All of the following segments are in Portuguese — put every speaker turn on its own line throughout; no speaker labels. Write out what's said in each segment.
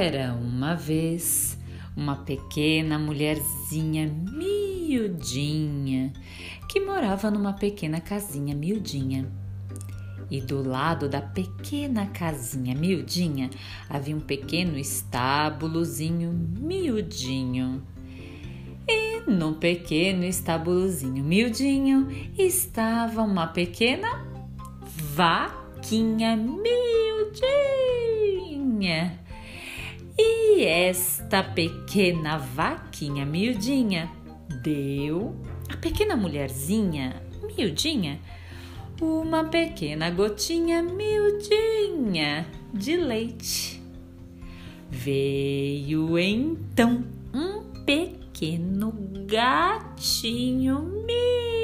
Era uma vez uma pequena mulherzinha miudinha que morava numa pequena casinha miudinha. E do lado da pequena casinha miudinha havia um pequeno estábulozinho miudinho. E no pequeno estábulozinho miudinho estava uma pequena vaquinha miudinha. Esta pequena vaquinha miudinha deu a pequena mulherzinha miudinha uma pequena gotinha miudinha de leite. Veio então um pequeno gatinho miudinho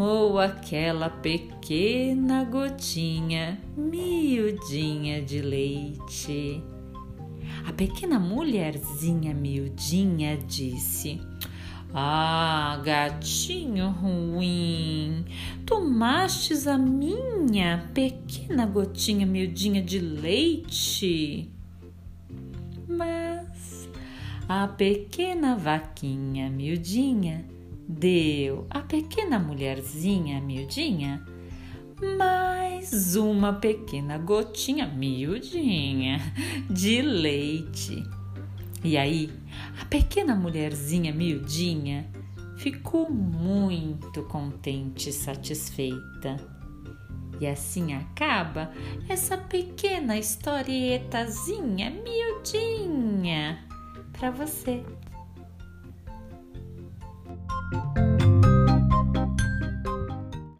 tomou aquela pequena gotinha miudinha de leite. A pequena mulherzinha miudinha disse: ah, gatinho ruim, tomastes a minha pequena gotinha miudinha de leite? Mas a pequena vaquinha miudinha deu à pequena mulherzinha miudinha mais uma pequena gotinha miudinha de leite. E aí, a pequena mulherzinha miudinha ficou muito contente e satisfeita. E assim acaba essa pequena historietazinha miudinha para você.